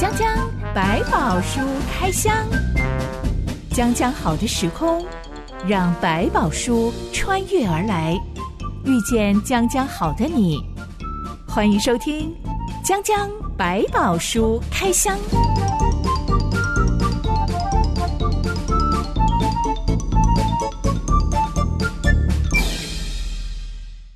江江百宝书开箱，江江好的时空，让百宝书穿越而来，遇见江江好的你。欢迎收听江江百宝书开箱。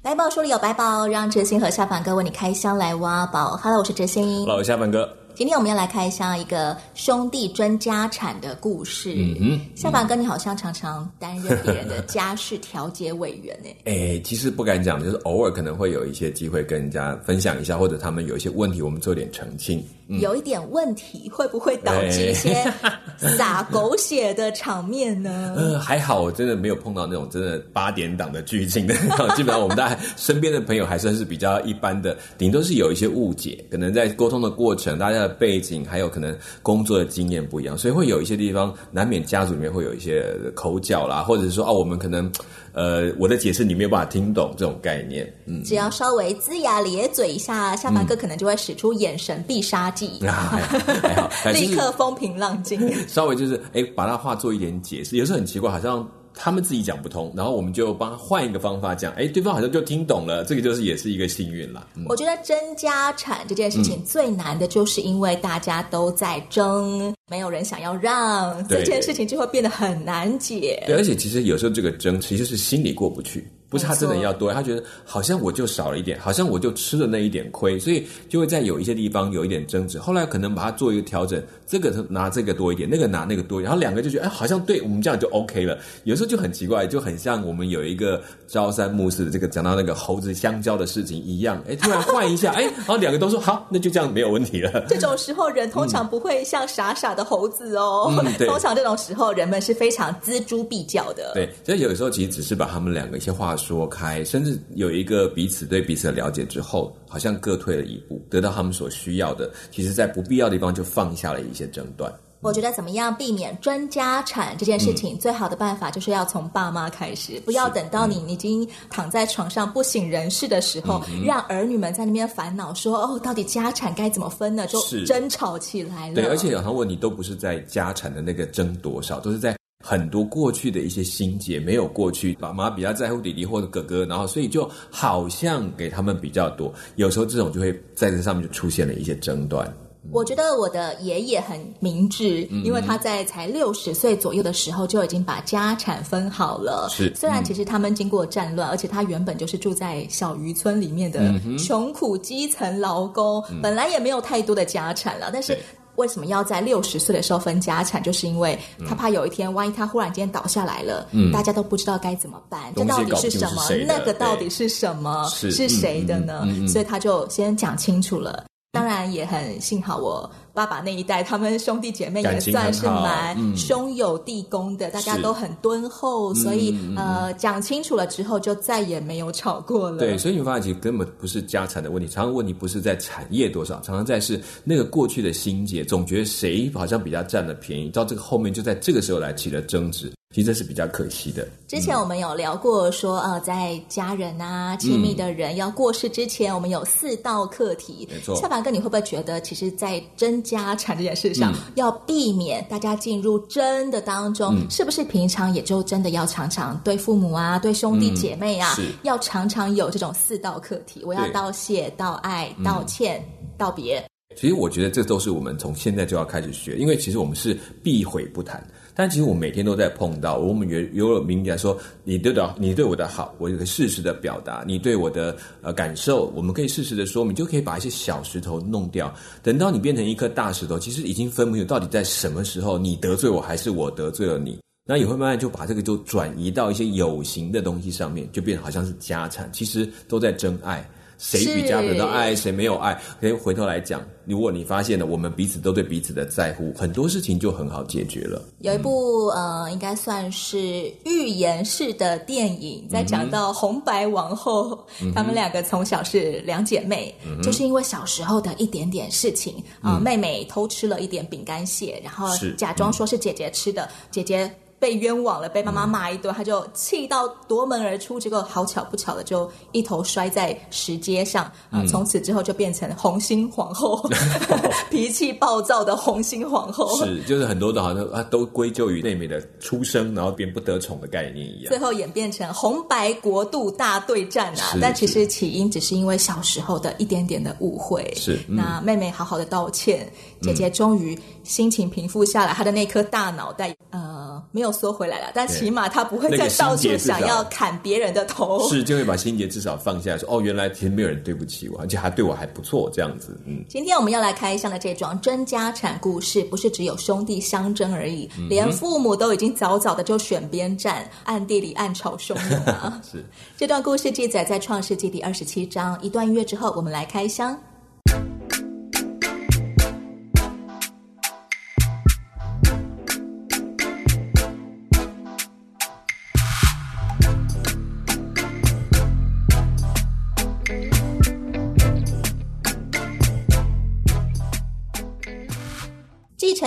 百宝书里有百宝，让哲欣和夏凡哥为你开箱来挖宝。Hello，我是哲欣。Hello，夏凡哥。今天我们要来开箱一个兄弟争家产的故事。嗯嗯，夏凡哥，你好像常常担任别人的家事调解委员呢。哎，其实不敢讲，就是偶尔可能会有一些机会跟人家分享一下，或者他们有一些问题，我们做点澄清。嗯、有一点问题，会不会导致一些洒 狗血的场面呢？呃，还好，我真的没有碰到那种真的八点档的剧情的。基本上我们大家身边的朋友还算是比较一般的，顶多是有一些误解，可能在沟通的过程，大家的背景还有可能工作的经验不一样，所以会有一些地方难免家族里面会有一些口角啦，或者是说啊，我们可能呃，我的解释你没有办法听懂这种概念。嗯，只要稍微龇牙咧嘴一下，下巴哥可能就会使出眼神必杀。啊，还 好，还好立刻风平浪静。稍微就是哎，把它化作一点解释，有时候很奇怪，好像。他们自己讲不通，然后我们就帮他换一个方法讲，哎，对方好像就听懂了，这个就是也是一个幸运了。嗯、我觉得争家产这件事情最难的就是因为大家都在争，嗯、没有人想要让，这件事情就会变得很难解。对，而且其实有时候这个争其实是心里过不去，不是他真的要多，他觉得好像我就少了一点，好像我就吃了那一点亏，所以就会在有一些地方有一点争执。后来可能把它做一个调整，这个拿这个多一点，那个拿那个多一点，然后两个就觉得哎，好像对我们这样就 OK 了。有时候。就很奇怪，就很像我们有一个朝三暮四的这个讲到那个猴子香蕉的事情一样，哎，突然换一下，哎，然后两个都说好，那就这样没有问题了。这种时候人通常不会像傻傻的猴子哦，嗯、通常这种时候人们是非常锱铢必较的。对，所以有时候其实只是把他们两个一些话说开，甚至有一个彼此对彼此的了解之后，好像各退了一步，得到他们所需要的。其实，在不必要的地方就放下了一些争端。我觉得怎么样避免专家产这件事情，最好的办法就是要从爸妈开始，不要等到你已经躺在床上不省人事的时候，让儿女们在那边烦恼说：“哦，到底家产该怎么分呢？”就争吵起来了。对，而且有时候问题都不是在家产的那个争多少，都是在很多过去的一些心结没有过去，爸妈比较在乎弟弟或者哥哥，然后所以就好像给他们比较多，有时候这种就会在这上面就出现了一些争端。我觉得我的爷爷很明智，因为他在才六十岁左右的时候就已经把家产分好了。是，虽然其实他们经过战乱，而且他原本就是住在小渔村里面的穷苦基层劳工，本来也没有太多的家产了。但是为什么要在六十岁的时候分家产？就是因为他怕有一天，万一他忽然间倒下来了，大家都不知道该怎么办。这到底是什么？那个到底是什么？是谁的呢？所以他就先讲清楚了。当然也很幸好，我爸爸那一代，他们兄弟姐妹也算是蛮兄友弟恭的，嗯、大家都很敦厚，所以、嗯、呃讲清楚了之后，就再也没有吵过了。对，所以你发现其实根本不是家产的问题，常常问题不是在产业多少，常常在是那个过去的心结，总觉得谁好像比较占了便宜，到这个后面就在这个时候来起了争执。其实这是比较可惜的。之前我们有聊过说，说呃，在家人啊、亲密的人要过世之前，嗯、我们有四道课题。没错。夏凡哥，你会不会觉得，其实，在争家产这件事上，嗯、要避免大家进入争的当中，嗯、是不是平常也就真的要常常对父母啊、对兄弟姐妹啊，嗯、要常常有这种四道课题？我要道谢、道爱、道歉、嗯、道别。其实我觉得这都是我们从现在就要开始学，因为其实我们是避讳不谈。但其实我每天都在碰到，我们有有明讲说，你对的，你对我的好，我有个适时的表达；你对我的呃感受，我们可以适时的说明，就可以把一些小石头弄掉。等到你变成一颗大石头，其实已经分不清到底在什么时候你得罪我，还是我得罪了你。那也会慢慢就把这个就转移到一些有形的东西上面，就变好像是家产，其实都在真爱。谁比较得到爱，谁没有爱？可以回头来讲，如果你发现了我们彼此都对彼此的在乎，很多事情就很好解决了。有一部、嗯、呃，应该算是寓言式的电影，在讲到红白王后，嗯、哼他们两个从小是两姐妹，嗯、就是因为小时候的一点点事情啊，妹妹偷吃了一点饼干屑，然后假装说是姐姐吃的，嗯、姐姐。被冤枉了，被妈妈骂一顿，他就气到夺门而出。结果好巧不巧的，就一头摔在石阶上啊！从、呃、此之后就变成红心皇后，脾气暴躁的红心皇后。是，就是很多的好像啊，都归咎于妹妹的出生，然后变不得宠的概念一样。最后演变成红白国度大对战啊！但其实起因只是因为小时候的一点点的误会。是，嗯、那妹妹好好的道歉，姐姐终于心情平复下来，他的那颗大脑袋呃没有缩回来了，但起码他不会再到处想要砍别人的头。是，就会把心结至少放下来说，说哦，原来其实没有人对不起我，而且还对我还不错，这样子。嗯，今天我们要来开箱的这桩争家产故事，不是只有兄弟相争而已，嗯、连父母都已经早早的就选边站，暗地里暗潮汹涌啊。是，这段故事记载在创世纪第二十七章。一段音乐之后，我们来开箱。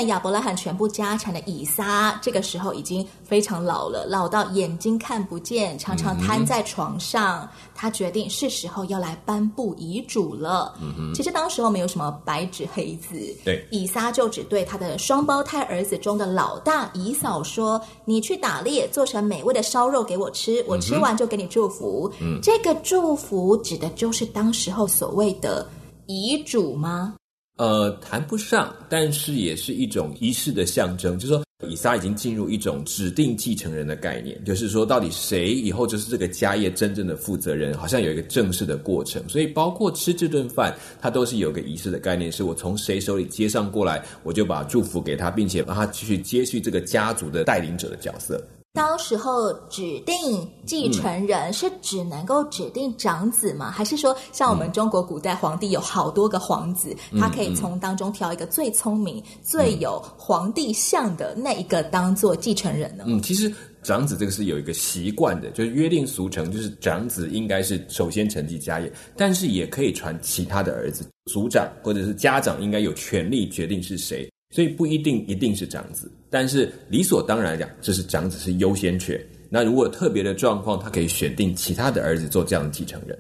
亚伯拉罕全部家产的以撒，这个时候已经非常老了，老到眼睛看不见，常常瘫在床上。嗯、他决定是时候要来颁布遗嘱了。嗯、其实当时候没有什么白纸黑字，对，以撒就只对他的双胞胎儿子中的老大以扫说：“你去打猎，做成美味的烧肉给我吃，我吃完就给你祝福。嗯”这个祝福指的就是当时候所谓的遗嘱吗？呃，谈不上，但是也是一种仪式的象征。就是说，以撒已经进入一种指定继承人的概念，就是说，到底谁以后就是这个家业真正的负责人，好像有一个正式的过程。所以，包括吃这顿饭，它都是有个仪式的概念，是我从谁手里接上过来，我就把祝福给他，并且让他继续接续这个家族的带领者的角色。当时候指定继承人是只能够指定长子吗？嗯、还是说像我们中国古代皇帝有好多个皇子，嗯、他可以从当中挑一个最聪明、嗯、最有皇帝相的那一个当做继承人呢？嗯，其实长子这个是有一个习惯的，就是约定俗成，就是长子应该是首先承继家业，但是也可以传其他的儿子。族长或者是家长应该有权利决定是谁。所以不一定一定是长子，但是理所当然来讲，这是长子是优先权。那如果特别的状况，他可以选定其他的儿子做这样的继承人。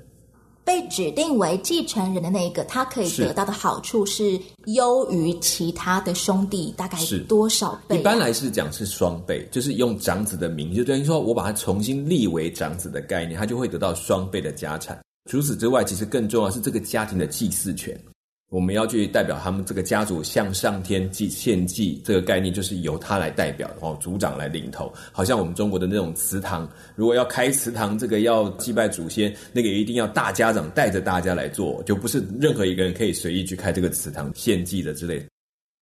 被指定为继承人的那一个，他可以得到的好处是优于其他的兄弟，大概是多少倍啊？一般来是讲是双倍，就是用长子的名，就等于说我把他重新立为长子的概念，他就会得到双倍的家产。除此之外，其实更重要是这个家庭的祭祀权。我们要去代表他们这个家族向上天祭献祭，这个概念就是由他来代表，然后族长来领头。好像我们中国的那种祠堂，如果要开祠堂，这个要祭拜祖先，那个一定要大家长带着大家来做，就不是任何一个人可以随意去开这个祠堂献祭的之类的。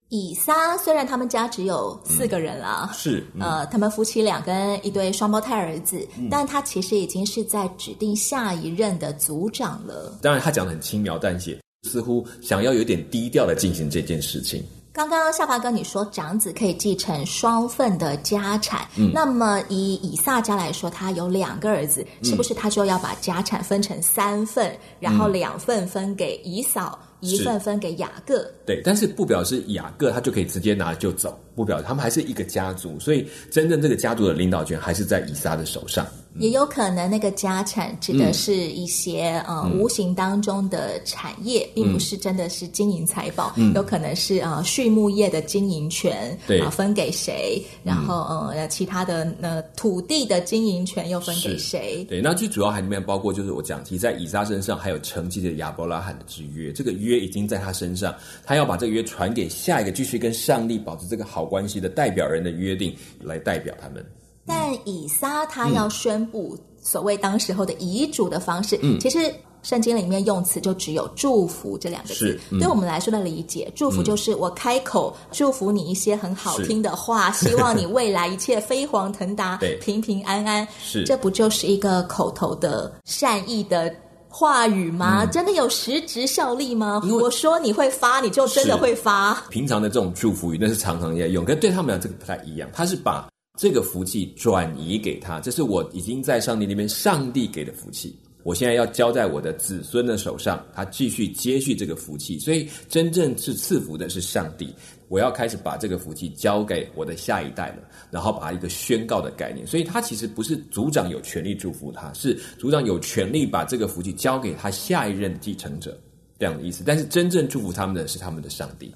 以撒虽然他们家只有四个人了，嗯、是、嗯、呃，他们夫妻俩跟一对双胞胎儿子，嗯、但他其实已经是在指定下一任的族长了。当然，他讲的很轻描淡写。似乎想要有点低调的进行这件事情。刚刚夏华哥你说长子可以继承双份的家产，嗯，那么以以撒家来说，他有两个儿子，是不是他就要把家产分成三份，嗯、然后两份分给以扫，嗯、一份分给雅各？对，但是不表示雅各他就可以直接拿就走，不表示他们还是一个家族，所以真正这个家族的领导权还是在以撒的手上。也有可能那个家产指的是一些、嗯、呃无形当中的产业，嗯、并不是真的是金银财宝，嗯、有可能是呃畜牧业的经营权，对。啊、呃、分给谁，然后呃其他的呃土地的经营权又分给谁？对，那最主要还里面包括就是我讲提在以撒身上还有承继的亚伯拉罕的之约，这个约已经在他身上，他要把这个约传给下一个继续跟上帝保持这个好关系的代表人的约定来代表他们。但以撒他要宣布所谓当时候的遗嘱的方式，嗯、其实圣经里面用词就只有“祝福”这两个字。嗯、对我们来说的理解，祝福就是我开口祝福你一些很好听的话，希望你未来一切飞黄腾达、对。平平安安。是，这不就是一个口头的善意的话语吗？嗯、真的有实质效力吗？我说你会发，你就真的会发。平常的这种祝福语，那是常常在用，跟对他们俩这个不太一样。他是把这个福气转移给他，这是我已经在上帝那边，上帝给的福气。我现在要交在我的子孙的手上，他继续接续这个福气。所以真正是赐福的是上帝。我要开始把这个福气交给我的下一代了，然后把它一个宣告的概念。所以他其实不是组长有权利祝福他，是组长有权利把这个福气交给他下一任继承者这样的意思。但是真正祝福他们的是他们的上帝。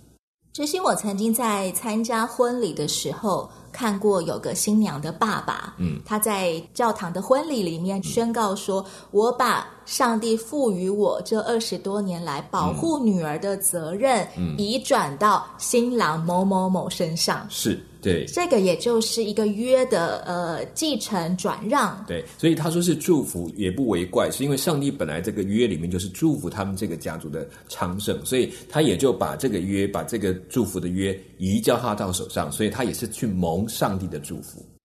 这些，我曾经在参加婚礼的时候看过有个新娘的爸爸，嗯，他在教堂的婚礼里面宣告说：“嗯、我把上帝赋予我这二十多年来保护女儿的责任，嗯，移转到新郎某某某身上。”是。对，这个也就是一个约的呃继承转让。对，所以他说是祝福也不为怪，是因为上帝本来这个约里面就是祝福他们这个家族的昌盛，所以他也就把这个约，把这个祝福的约移交他到手上，所以他也是去蒙上帝的祝福。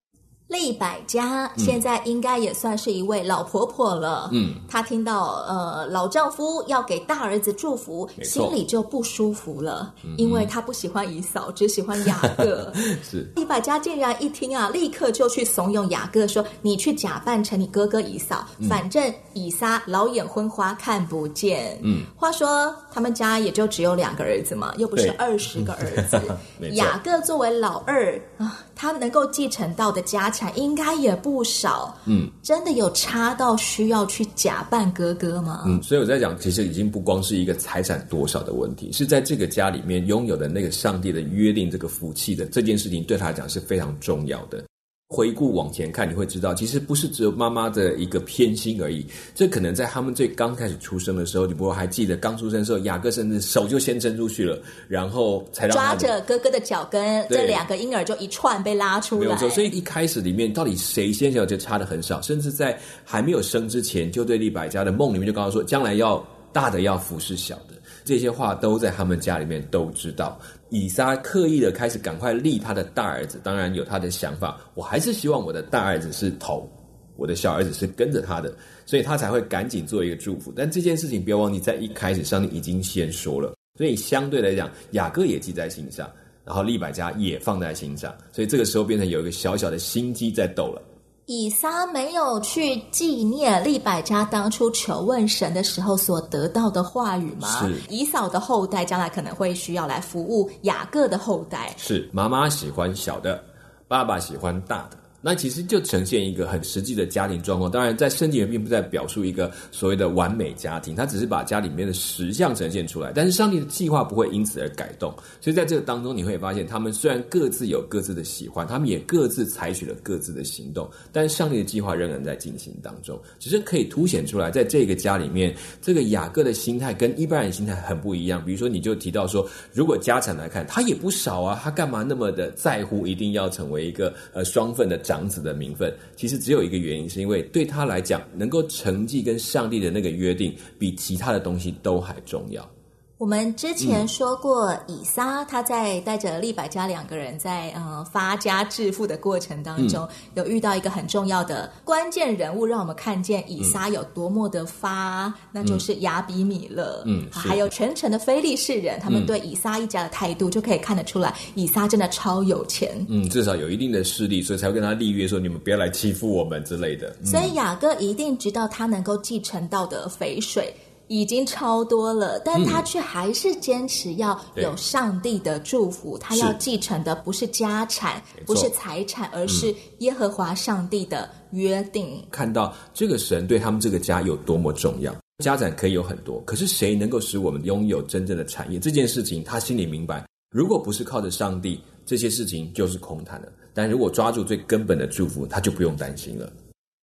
利百家现在应该也算是一位老婆婆了。嗯，她听到呃老丈夫要给大儿子祝福，心里就不舒服了，嗯、因为她不喜欢姨嫂，只喜欢雅各。是利百家竟然一听啊，立刻就去怂恿雅各说：“你去假扮成你哥哥以扫，嗯、反正以撒老眼昏花看不见。”嗯，话说他们家也就只有两个儿子嘛，又不是二十个儿子。雅各作为老二啊。他能够继承到的家产应该也不少，嗯，真的有差到需要去假扮哥哥吗？嗯，所以我在讲，其实已经不光是一个财产多少的问题，是在这个家里面拥有的那个上帝的约定，这个福气的这件事情，对他来讲是非常重要的。回顾往前看，你会知道，其实不是只有妈妈的一个偏心而已。这可能在他们最刚开始出生的时候，你不会还记得刚出生的时候，雅各甚至手就先伸出去了，然后才让抓着哥哥的脚跟，这两个婴儿就一串被拉出来。没有错，所以一开始里面到底谁先小就差的很少，甚至在还没有生之前，就对利百家的梦里面就告诉说，将来要大的要服侍小的。这些话都在他们家里面都知道。以撒刻意的开始赶快立他的大儿子，当然有他的想法。我还是希望我的大儿子是头，我的小儿子是跟着他的，所以他才会赶紧做一个祝福。但这件事情不要忘记，在一开始上帝已经先说了，所以相对来讲，雅各也记在心上，然后利百加也放在心上，所以这个时候变成有一个小小的心机在斗了。以撒没有去纪念利百加当初求问神的时候所得到的话语吗？是。以扫的后代将来可能会需要来服务雅各的后代。是。妈妈喜欢小的，爸爸喜欢大的。那其实就呈现一个很实际的家庭状况。当然，在圣经里并不在表述一个所谓的完美家庭，他只是把家里面的实相呈现出来。但是上帝的计划不会因此而改动。所以在这个当中，你会发现，他们虽然各自有各自的喜欢，他们也各自采取了各自的行动，但是上帝的计划仍然在进行当中。只是可以凸显出来，在这个家里面，这个雅各的心态跟一般人心态很不一样。比如说，你就提到说，如果家产来看，他也不少啊，他干嘛那么的在乎，一定要成为一个呃双份的长。长子的名分，其实只有一个原因，是因为对他来讲，能够承继跟上帝的那个约定，比其他的东西都还重要。我们之前说过，以撒他在带着利百加两个人在呃发家致富的过程当中，嗯、有遇到一个很重要的关键人物，让我们看见以撒有多么的发，嗯、那就是亚比米勒。嗯，还有全城的非利士人，他们对以撒一家的态度就可以看得出来，以撒真的超有钱。嗯，至少有一定的势力，所以才会跟他立约说，你们不要来欺负我们之类的。嗯、所以雅各一定知道他能够继承到的肥水。已经超多了，但他却还是坚持要有上帝的祝福。嗯、他要继承的不是家产，不是财产，而是耶和华上帝的约定。看到这个神对他们这个家有多么重要，家产可以有很多，可是谁能够使我们拥有真正的产业？这件事情他心里明白，如果不是靠着上帝，这些事情就是空谈了。但如果抓住最根本的祝福，他就不用担心了。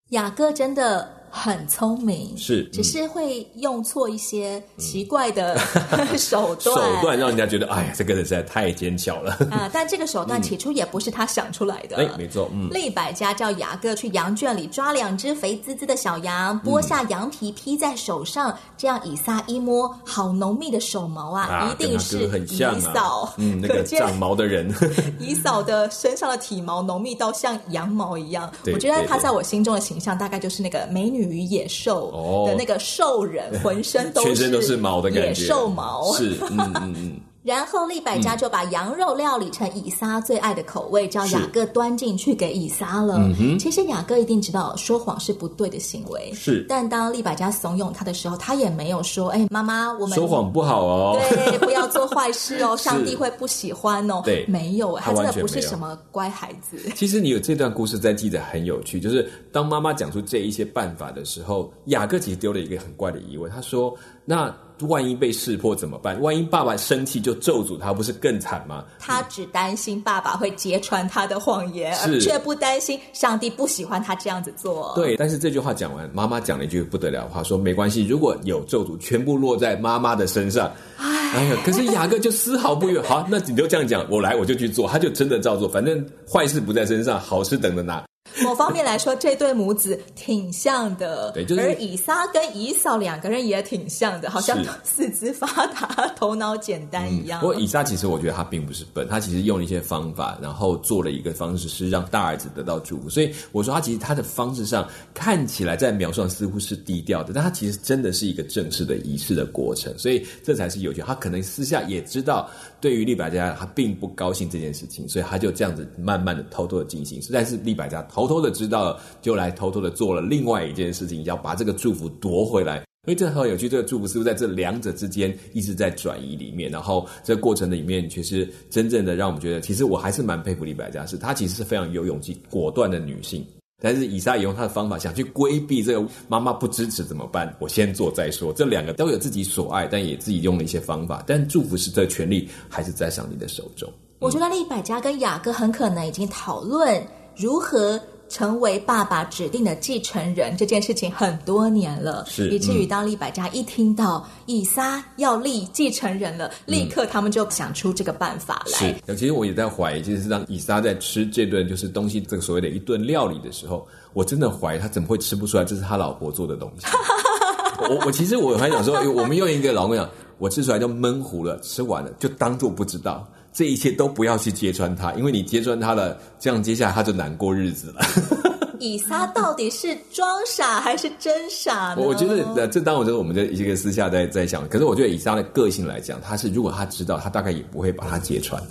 雅各真的。很聪明，是，只是会用错一些奇怪的 手段，手段让人家觉得，哎呀，这个人实在太奸巧了啊！但这个手段起初也不是他想出来的，哎，没错，嗯。利百家叫雅各去羊圈里抓两只肥滋滋的小羊，剥下羊皮披在手上，这样以撒一摸，好浓密的手毛啊，一定是以扫，嗯，那个长毛的人，以扫的身上的体毛浓密到像羊毛一样。我觉得他在我心中的形象大概就是那个美女。与野兽的那个兽人，浑身都是全身都是毛的感觉，野兽毛。是，嗯嗯嗯。然后利百家就把羊肉料理成以撒最爱的口味，叫雅各端进去给以撒了。嗯、其实雅各一定知道说谎是不对的行为，是。但当利百家怂恿他的时候，他也没有说：“哎，妈妈，我们说谎不好哦，对，不要做坏事哦，上帝会不喜欢哦。”对，没有，他真的不是什么乖孩子。其实你有这段故事在记得很有趣，就是当妈妈讲出这一些办法的时候，雅各其实丢了一个很怪的疑问，他说：“那。”万一被识破怎么办？万一爸爸生气就咒诅他，不是更惨吗？他只担心爸爸会揭穿他的谎言，而却不担心上帝不喜欢他这样子做。对，但是这句话讲完，妈妈讲了一句不得了的话，说没关系，如果有咒诅，全部落在妈妈的身上。唉，哎呀，可是雅各就丝毫不愿。好，那你就这样讲，我来我就去做，他就真的照做，反正坏事不在身上，好事等着拿。某方面来说，这对母子挺像的。对，就是、而以撒跟以扫两个人也挺像的，好像 四肢发达、头脑简单一样。嗯、不过以撒其实我觉得他并不是笨，他其实用了一些方法，然后做了一个方式是让大儿子得到祝福。所以我说他其实他的方式上看起来在描述上似乎是低调的，但他其实真的是一个正式的仪式的过程。所以这才是有趣。他可能私下也知道，对于利百加他并不高兴这件事情，所以他就这样子慢慢的、偷偷的进行。实在是利百加偷偷偷的知道了，就来偷偷的做了另外一件事情，要把这个祝福夺回来。因为这很有趣，这个祝福是不是在这两者之间一直在转移里面？然后这个过程的里面，其实真正的让我们觉得，其实我还是蛮佩服李百加，是她其实是非常有勇气、果断的女性。但是以撒也用他的方法想去规避这个妈妈不支持怎么办？我先做再说。这两个都有自己所爱，但也自己用了一些方法。但祝福是这权利还是在上帝的手中？我觉得利百加跟雅各很可能已经讨论如何。成为爸爸指定的继承人这件事情很多年了，是以至于当利百加一听到以撒要立继承人了，嗯、立刻他们就想出这个办法来。是，其实我也在怀疑，就是当以撒在吃这顿就是东西这个所谓的一顿料理的时候，我真的怀疑他怎么会吃不出来这是他老婆做的东西。我我其实我还想说，我们用一个老公讲，我吃出来就闷糊了，吃完了就当做不知道。这一切都不要去揭穿他，因为你揭穿他了，这样接下来他就难过日子了。以撒到底是装傻还是真傻呢？我觉得，这当我觉得我们在一个私下在在想，可是我觉得以撒的个性来讲，他是如果他知道，他大概也不会把他揭穿。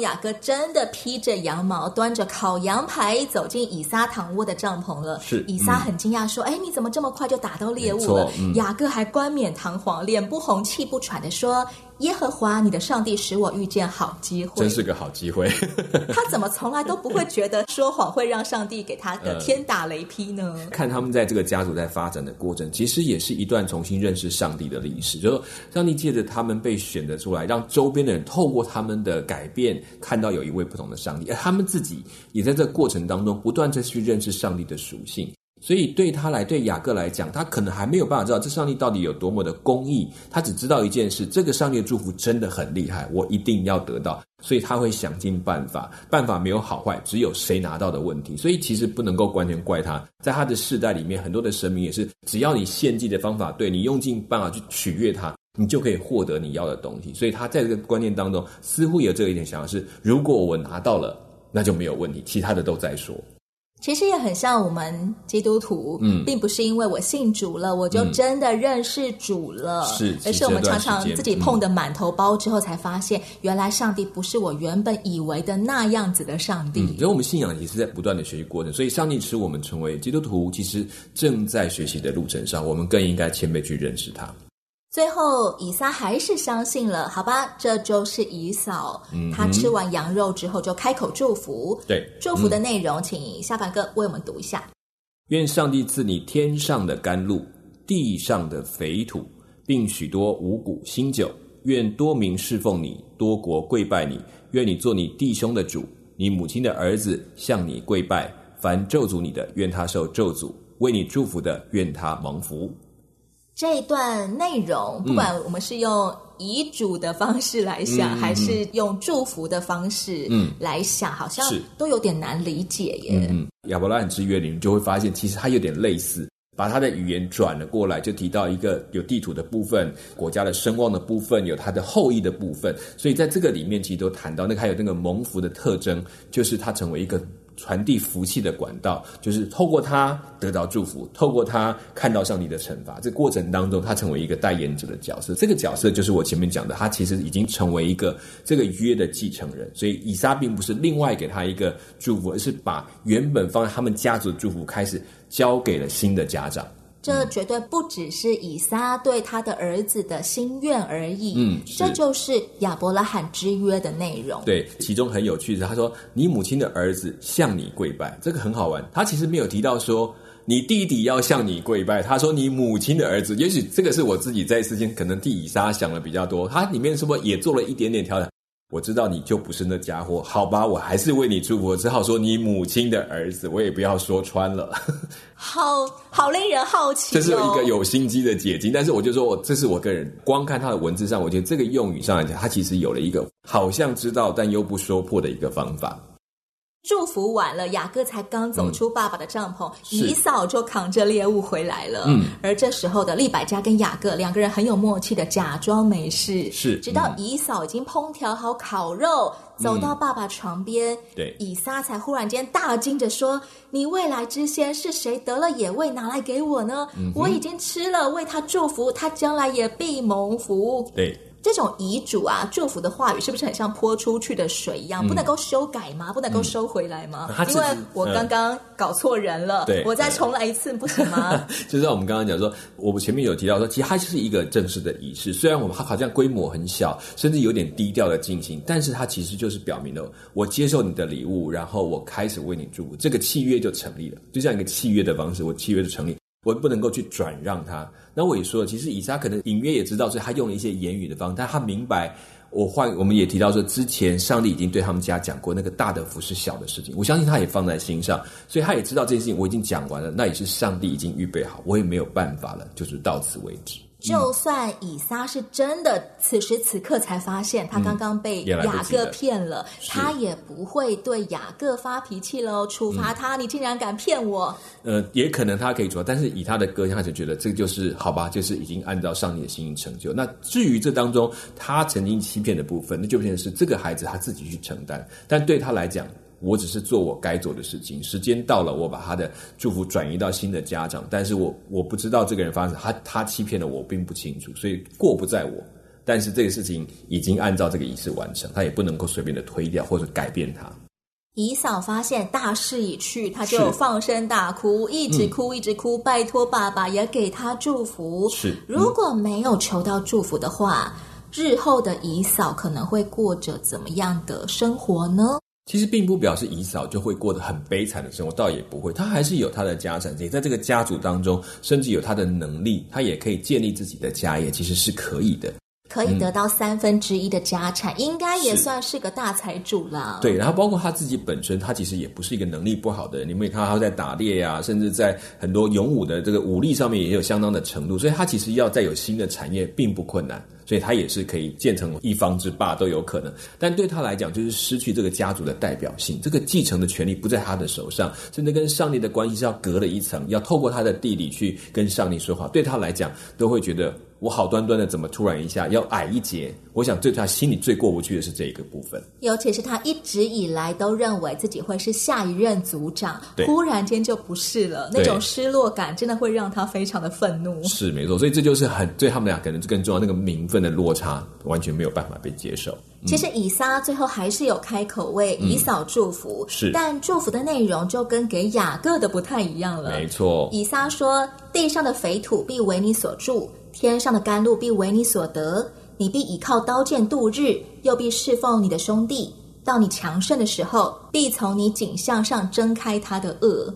雅各真的披着羊毛，端着烤羊排走进以撒躺卧的帐篷了。是，以撒很惊讶，说：“哎、嗯，你怎么这么快就打到猎物了？”嗯、雅各还冠冕堂皇、脸不红气不喘的说。耶和华，你的上帝使我遇见好机会，真是个好机会。他怎么从来都不会觉得说谎会让上帝给他个天打雷劈呢？呃，看他们在这个家族在发展的过程，其实也是一段重新认识上帝的历史。就是上帝借着他们被选择出来，让周边的人透过他们的改变，看到有一位不同的上帝，而他们自己也在这个过程当中不断的去认识上帝的属性。所以对他来，对雅各来讲，他可能还没有办法知道这上帝到底有多么的公义。他只知道一件事：这个上帝的祝福真的很厉害，我一定要得到。所以他会想尽办法，办法没有好坏，只有谁拿到的问题。所以其实不能够完全怪他，在他的世代里面，很多的神明也是，只要你献祭的方法对，你用尽办法去取悦他，你就可以获得你要的东西。所以他在这个观念当中，似乎有这一点想法是：如果我拿到了，那就没有问题，其他的都再说。其实也很像我们基督徒，嗯，并不是因为我信主了，我就真的认识主了，是、嗯，而是我们常常自己碰得满头包之后，才发现原来上帝不是我原本以为的那样子的上帝。所以、嗯、我们信仰也是在不断的学习过程，所以上帝使我们成为基督徒，其实正在学习的路程上，我们更应该谦卑去认识他。最后，以撒还是相信了，好吧，这就是以扫。嗯、他吃完羊肉之后，就开口祝福。对，祝福的内容，嗯、请下凡哥为我们读一下。愿上帝赐你天上的甘露，地上的肥土，并许多五谷新酒。愿多民侍奉你，多国跪拜你。愿你做你弟兄的主，你母亲的儿子向你跪拜。凡咒诅你的，愿他受咒诅；为你祝福的，愿他蒙福。这一段内容，不管我们是用遗嘱的方式来想，嗯、还是用祝福的方式来想，嗯、好像都有点难理解耶。嗯，亚伯拉罕之约里，面就会发现，其实它有点类似。把它的语言转了过来，就提到一个有地图的部分，国家的声望的部分，有它的后裔的部分。所以在这个里面，其实都谈到那个还有那个蒙福的特征，就是它成为一个。传递福气的管道，就是透过他得到祝福，透过他看到上帝的惩罚。这过程当中，他成为一个代言者的角色。这个角色就是我前面讲的，他其实已经成为一个这个约的继承人。所以以撒并不是另外给他一个祝福，而是把原本放在他们家族的祝福开始交给了新的家长。这绝对不只是以撒对他的儿子的心愿而已，嗯，这就是亚伯拉罕之约的内容。对，其中很有趣的是，他说：“你母亲的儿子向你跪拜。”这个很好玩，他其实没有提到说你弟弟要向你跪拜，他说你母亲的儿子。也许这个是我自己在之间可能替以撒想的比较多，他里面是不是也做了一点点调整？我知道你就不是那家伙，好吧，我还是为你祝福，我只好说你母亲的儿子，我也不要说穿了。好好令人好奇哦，这是一个有心机的解经，但是我就说我这是我个人光看他的文字上，我觉得这个用语上来讲，他其实有了一个好像知道但又不说破的一个方法。祝福完了，雅各才刚走出爸爸的帐篷，以扫就扛着猎物回来了。嗯，而这时候的利百加跟雅各两个人很有默契的假装没事，是直到以扫已经烹调好烤肉，嗯、走到爸爸床边，对，以撒才忽然间大惊着说：“你未来之先是谁得了野味拿来给我呢？嗯、我已经吃了，为他祝福，他将来也必蒙福。”对。这种遗嘱啊，祝福的话语是不是很像泼出去的水一样，嗯、不能够修改吗？不能够收回来吗？嗯、因为我刚刚搞错人了，我再重来一次不行吗？就像我们刚刚讲说，我们前面有提到说，其实它就是一个正式的仪式，虽然我们好像规模很小，甚至有点低调的进行，但是它其实就是表明了我接受你的礼物，然后我开始为你祝福，这个契约就成立了，就像一个契约的方式，我契约就成立。我不能够去转让他。那我也说了，其实以撒可能隐约也知道，所以他用了一些言语的方式，但他明白，我换我们也提到说，之前上帝已经对他们家讲过那个大的福是小的事情，我相信他也放在心上，所以他也知道这件事情我已经讲完了，那也是上帝已经预备好，我也没有办法了，就是到此为止。就算以撒是真的此时此刻才发现他刚刚被雅各骗了，嗯、他也不会对雅各发脾气喽，处罚他。嗯、你竟然敢骗我！呃，也可能他可以处罚，但是以他的个性，他就觉得这个就是好吧，就是已经按照上帝的心意成就。那至于这当中他曾经欺骗的部分，那就变成是这个孩子他自己去承担。但对他来讲，我只是做我该做的事情，时间到了，我把他的祝福转移到新的家长，但是我我不知道这个人发生，他他欺骗了我，并不清楚，所以过不在我。但是这个事情已经按照这个仪式完成，他也不能够随便的推掉或者改变它。姨嫂发现大势已去，他就放声大哭，一直哭一直哭，拜托爸爸也给他祝福。是，如果没有求到祝福的话，日后的姨嫂可能会过着怎么样的生活呢？其实并不表示以嫂就会过得很悲惨的生活，倒也不会，她还是有她的家产，也在这个家族当中，甚至有她的能力，她也可以建立自己的家业，其实是可以的，可以得到三分之一的家产，嗯、应该也算是个大财主了。对，然后包括他自己本身，他其实也不是一个能力不好的人，你们也看到他在打猎呀、啊，甚至在很多勇武的这个武力上面也有相当的程度，所以他其实要再有新的产业并不困难。所以他也是可以建成一方之霸都有可能，但对他来讲，就是失去这个家族的代表性，这个继承的权利不在他的手上，甚至跟上帝的关系是要隔了一层，要透过他的弟弟去跟上帝说话。对他来讲，都会觉得我好端端的，怎么突然一下要矮一截？我想对他心里最过不去的是这一个部分。尤其是他一直以来都认为自己会是下一任组长，忽然间就不是了，那种失落感真的会让他非常的愤怒。是没错，所以这就是很对他们俩可能更重要那个名分。的落差完全没有办法被接受。嗯、其实以撒最后还是有开口为以扫祝福，嗯、是，但祝福的内容就跟给雅各的不太一样了。没错，以撒说：“地上的肥土必为你所住，天上的甘露必为你所得。你必倚靠刀剑度日，又必侍奉你的兄弟。到你强盛的时候，必从你颈项上挣开他的轭。”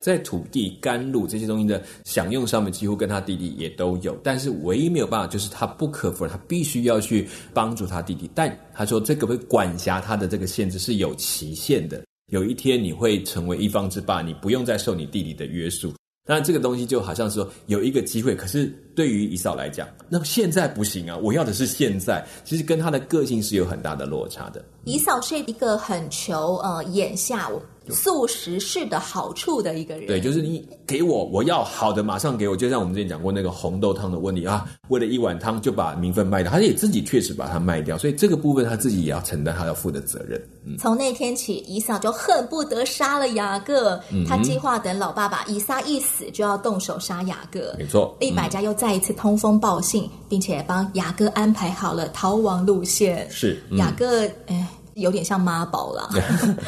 在土地、甘露这些东西的享用上面，几乎跟他弟弟也都有，但是唯一没有办法，就是他不可否认，他必须要去帮助他弟弟。但他说，这个会管辖他的这个限制是有期限的。有一天你会成为一方之霸，你不用再受你弟弟的约束。那，这个东西就好像说有一个机会，可是对于以嫂来讲，那么现在不行啊！我要的是现在，其实跟她的个性是有很大的落差的。以嫂是一个很求呃眼下速食式的好处的一个人。对，就是你给我，我要好的，马上给我。就像我们之前讲过那个红豆汤的问题啊，为了一碗汤就把名分卖掉，他也自己确实把它卖掉，所以这个部分他自己也要承担他要负的责任。嗯，从那天起，以扫就恨不得杀了雅各，嗯、他计划等老爸爸以撒一死就要动手杀雅各。没错，利百家又再一次通风报信，并且帮雅各安排好了逃亡路线。是、嗯、雅各，哎。有点像妈宝了。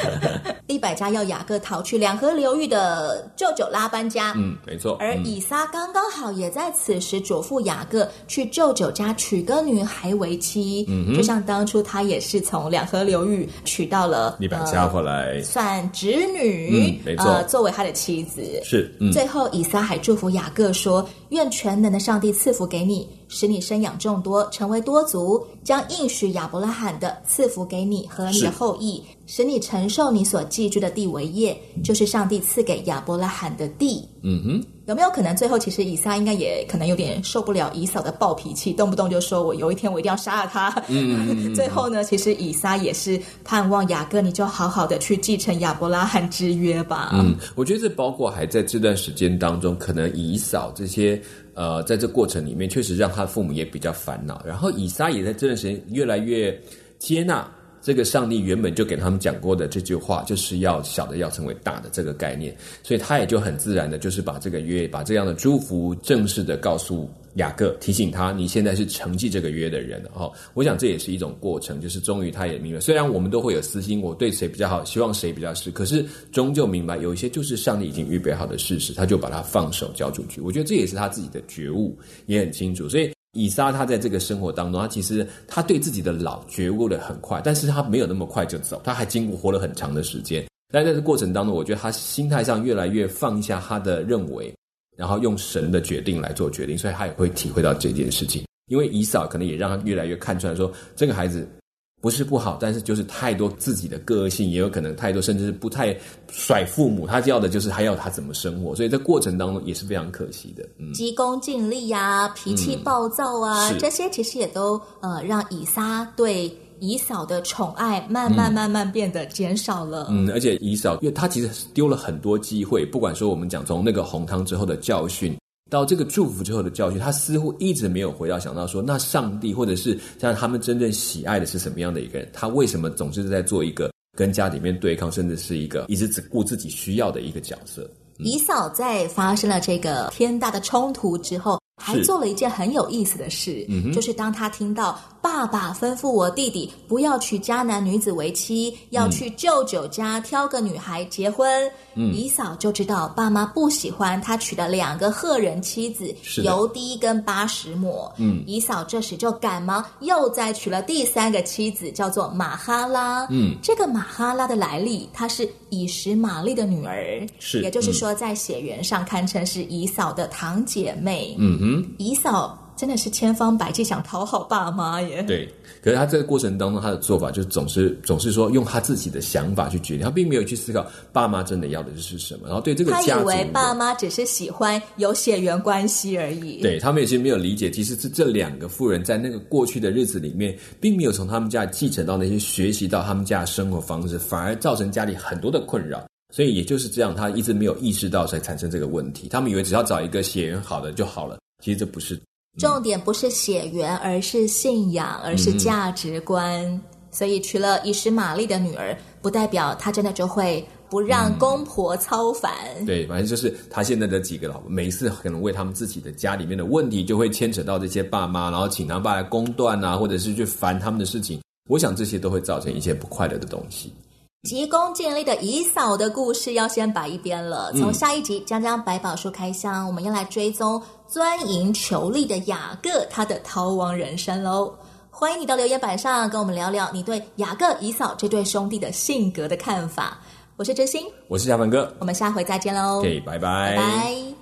利百加要雅各逃去两河流域的舅舅拉班家。嗯，没错。而以撒刚刚好也在此时嘱咐雅各去舅舅家娶个女孩为妻。嗯，就像当初他也是从两河流域娶到了利百加回来，呃、算侄女。嗯，没错。呃，作为他的妻子。是。嗯。最后，以撒还祝福雅各说：“愿全能的上帝赐福给你。”使你生养众多，成为多族，将应许亚伯拉罕的赐福给你和你的后裔，使你承受你所寄居的地为业，就是上帝赐给亚伯拉罕的地。嗯哼，有没有可能最后其实以撒应该也可能有点受不了以扫的暴脾气，动不动就说我有一天我一定要杀了他。嗯，嗯，嗯最后呢，其实以撒也是盼望雅各，你就好好的去继承亚伯拉罕之约吧。嗯，我觉得这包括还在这段时间当中，可能以扫这些。呃，在这过程里面，确实让他的父母也比较烦恼。然后以撒也在这段时间越来越接纳这个上帝原本就给他们讲过的这句话，就是要小的要成为大的这个概念。所以他也就很自然的，就是把这个约，把这样的祝福正式的告诉。雅各提醒他：“你现在是承继这个约的人了。”哈，我想这也是一种过程，就是终于他也明白。虽然我们都会有私心，我对谁比较好，希望谁比较是，可是终究明白有一些就是上帝已经预备好的事实，他就把它放手交出去。我觉得这也是他自己的觉悟，也很清楚。所以以撒他在这个生活当中，他其实他对自己的老觉悟的很快，但是他没有那么快就走，他还经过活了很长的时间。但在这过程当中，我觉得他心态上越来越放下他的认为。然后用神的决定来做决定，所以他也会体会到这件事情。因为以扫可能也让他越来越看出来说，这个孩子不是不好，但是就是太多自己的个性，也有可能太多，甚至是不太甩父母。他要的就是还要他怎么生活，所以在过程当中也是非常可惜的。嗯，急功近利呀、啊，脾气暴躁啊，嗯、这些其实也都呃让以撒对。以嫂的宠爱慢慢慢慢变得减少了。嗯，嗯，而且以嫂，因为他其实丢了很多机会，不管说我们讲从那个红汤之后的教训，到这个祝福之后的教训，他似乎一直没有回到想到说，那上帝或者是像他们真正喜爱的是什么样的一个人？他为什么总是在做一个跟家里面对抗，甚至是一个一直只顾自己需要的一个角色？嗯、以扫在发生了这个天大的冲突之后，还做了一件很有意思的事，嗯、就是当他听到。爸爸吩咐我弟弟不要娶迦南女子为妻，要去舅舅家挑个女孩结婚。嗯，姨嫂就知道爸妈不喜欢他娶的两个赫人妻子尤迪跟巴实抹。嗯，姨嫂这时就赶忙又再娶了第三个妻子，叫做马哈拉。嗯，这个马哈拉的来历，她是以实玛丽的女儿，是，也就是说在血缘上堪称是姨嫂的堂姐妹。嗯哼，以扫。真的是千方百计想讨好爸妈耶。对，可是他这个过程当中，他的做法就总是总是说用他自己的想法去决定，他并没有去思考爸妈真的要的是什么。然后对这个家，他以为爸妈只是喜欢有血缘关系而已。对，他们也是没有理解，其实是这两个妇人在那个过去的日子里面，并没有从他们家继承到那些学习到他们家的生活方式，反而造成家里很多的困扰。所以也就是这样，他一直没有意识到才产生这个问题。他们以为只要找一个血缘好的就好了，其实这不是。重点不是血缘，而是信仰，而是价值观。嗯、所以娶了伊什玛丽的女儿，不代表她真的就会不让公婆操烦。嗯、对，反正就是他现在的几个老婆，每一次可能为他们自己的家里面的问题，就会牵扯到这些爸妈，然后请他爸来公断啊，或者是去烦他们的事情。我想这些都会造成一些不快乐的东西。急功近利的以扫的故事要先摆一边了。从下一集将将百宝书开箱，我们要来追踪钻营求利的雅各他的逃亡人生喽。欢迎你到留言板上跟我们聊聊你对雅各、以扫这对兄弟的性格的看法。我是真心，我是小凡哥，我们下回再见喽。OK，拜拜。拜拜。